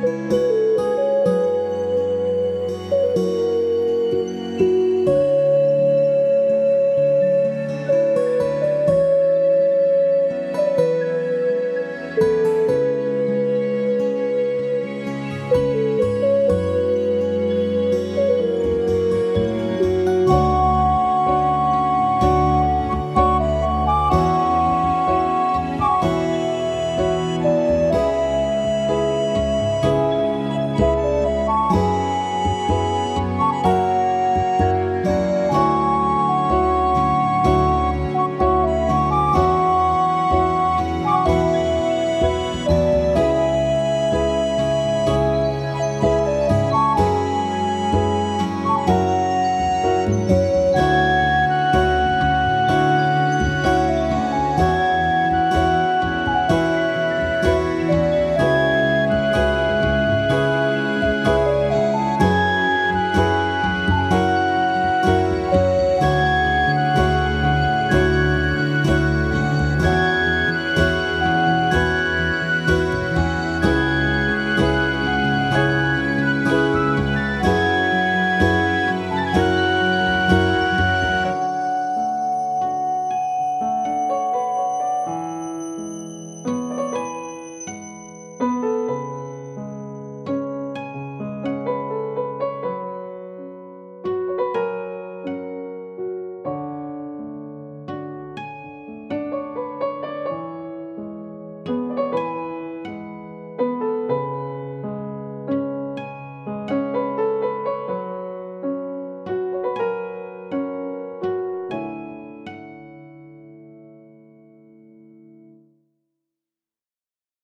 you.